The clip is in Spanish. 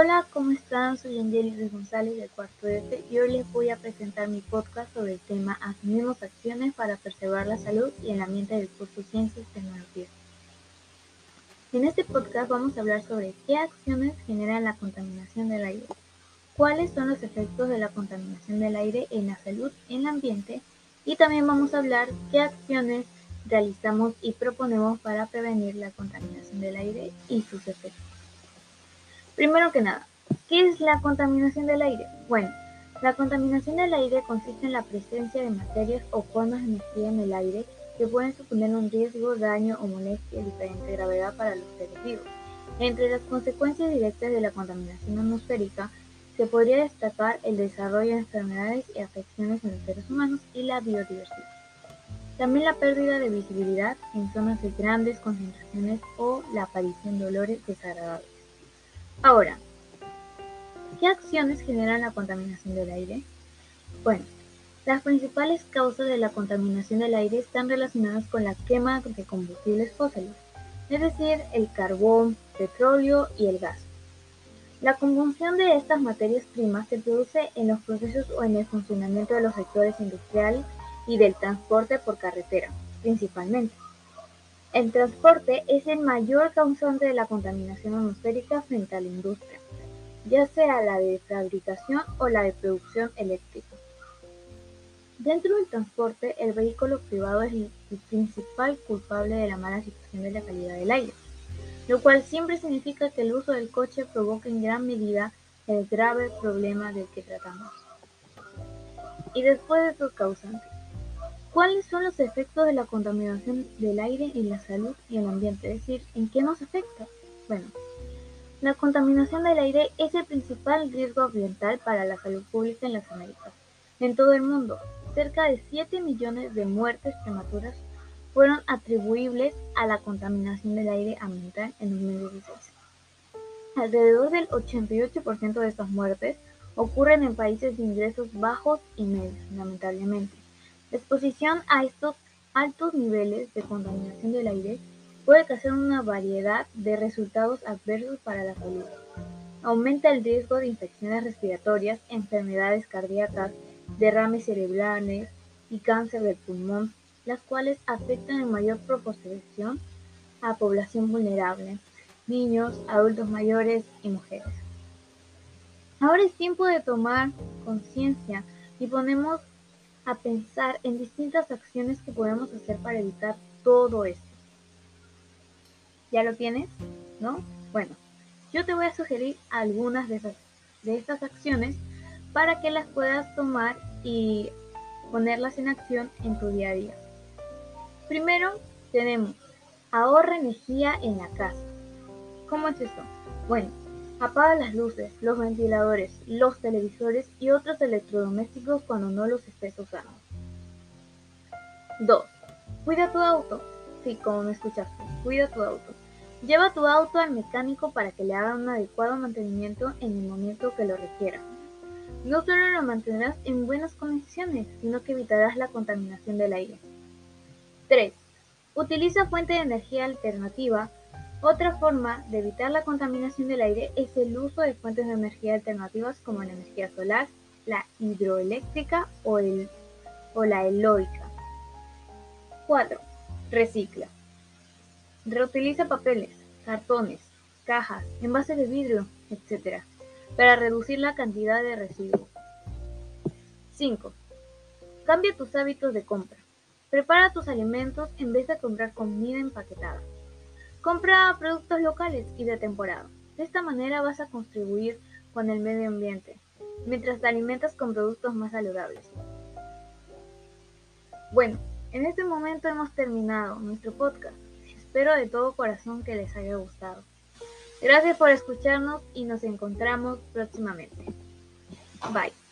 Hola, ¿cómo están? Soy Angélica González del Cuarto F y hoy les voy a presentar mi podcast sobre el tema Asumimos acciones para preservar la salud y el ambiente del curso Ciencias y Tecnología. En este podcast vamos a hablar sobre qué acciones generan la contaminación del aire, cuáles son los efectos de la contaminación del aire en la salud en el ambiente y también vamos a hablar qué acciones realizamos y proponemos para prevenir la contaminación del aire y sus efectos. Primero que nada, ¿qué es la contaminación del aire? Bueno, la contaminación del aire consiste en la presencia de materias o formas de energía en el aire que pueden suponer un riesgo, daño o molestia de diferente gravedad para los seres vivos. Entre las consecuencias directas de la contaminación atmosférica se podría destacar el desarrollo de enfermedades y afecciones en los seres humanos y la biodiversidad. También la pérdida de visibilidad en zonas de grandes concentraciones o la aparición de olores desagradables. Ahora, ¿qué acciones generan la contaminación del aire? Bueno, las principales causas de la contaminación del aire están relacionadas con la quema de combustibles fósiles, es decir, el carbón, petróleo y el gas. La combustión de estas materias primas se produce en los procesos o en el funcionamiento de los sectores industriales y del transporte por carretera, principalmente. El transporte es el mayor causante de la contaminación atmosférica frente a la industria, ya sea la de fabricación o la de producción eléctrica. Dentro del transporte, el vehículo privado es el principal culpable de la mala situación de la calidad del aire, lo cual siempre significa que el uso del coche provoca en gran medida el grave problema del que tratamos. Y después de sus causantes, ¿Cuáles son los efectos de la contaminación del aire en la salud y el ambiente? Es decir, ¿en qué nos afecta? Bueno, la contaminación del aire es el principal riesgo ambiental para la salud pública en las Américas. En todo el mundo, cerca de 7 millones de muertes prematuras fueron atribuibles a la contaminación del aire ambiental en 2016. Alrededor del 88% de estas muertes ocurren en países de ingresos bajos y medios, lamentablemente. La exposición a estos altos niveles de contaminación del aire puede causar una variedad de resultados adversos para la salud. Aumenta el riesgo de infecciones respiratorias, enfermedades cardíacas, derrames cerebrales y cáncer del pulmón, las cuales afectan en mayor proporción a población vulnerable, niños, adultos mayores y mujeres. Ahora es tiempo de tomar conciencia y ponemos a pensar en distintas acciones que podemos hacer para evitar todo esto. ¿Ya lo tienes? ¿No? Bueno, yo te voy a sugerir algunas de, esas, de estas acciones para que las puedas tomar y ponerlas en acción en tu día a día. Primero tenemos ahorra energía en la casa. ¿Cómo es eso? Bueno, Apaga las luces, los ventiladores, los televisores y otros electrodomésticos cuando no los estés usando. 2. Cuida tu auto. Sí, como me escuchaste, cuida tu auto. Lleva tu auto al mecánico para que le haga un adecuado mantenimiento en el momento que lo requiera. No solo lo mantendrás en buenas condiciones, sino que evitarás la contaminación del aire. 3. Utiliza fuente de energía alternativa otra forma de evitar la contaminación del aire es el uso de fuentes de energía alternativas como la energía solar, la hidroeléctrica o, la eólica. 4. Recicla. Reutiliza papeles, cartones, cajas, envases de vidrio, etc. para reducir la cantidad de residuos. 5. Cambia tus hábitos de compra. Prepara tus alimentos en vez de comprar comida empaquetada. Compra productos locales y de temporada. De esta manera vas a contribuir con el medio ambiente, mientras te alimentas con productos más saludables. Bueno, en este momento hemos terminado nuestro podcast. Espero de todo corazón que les haya gustado. Gracias por escucharnos y nos encontramos próximamente. Bye.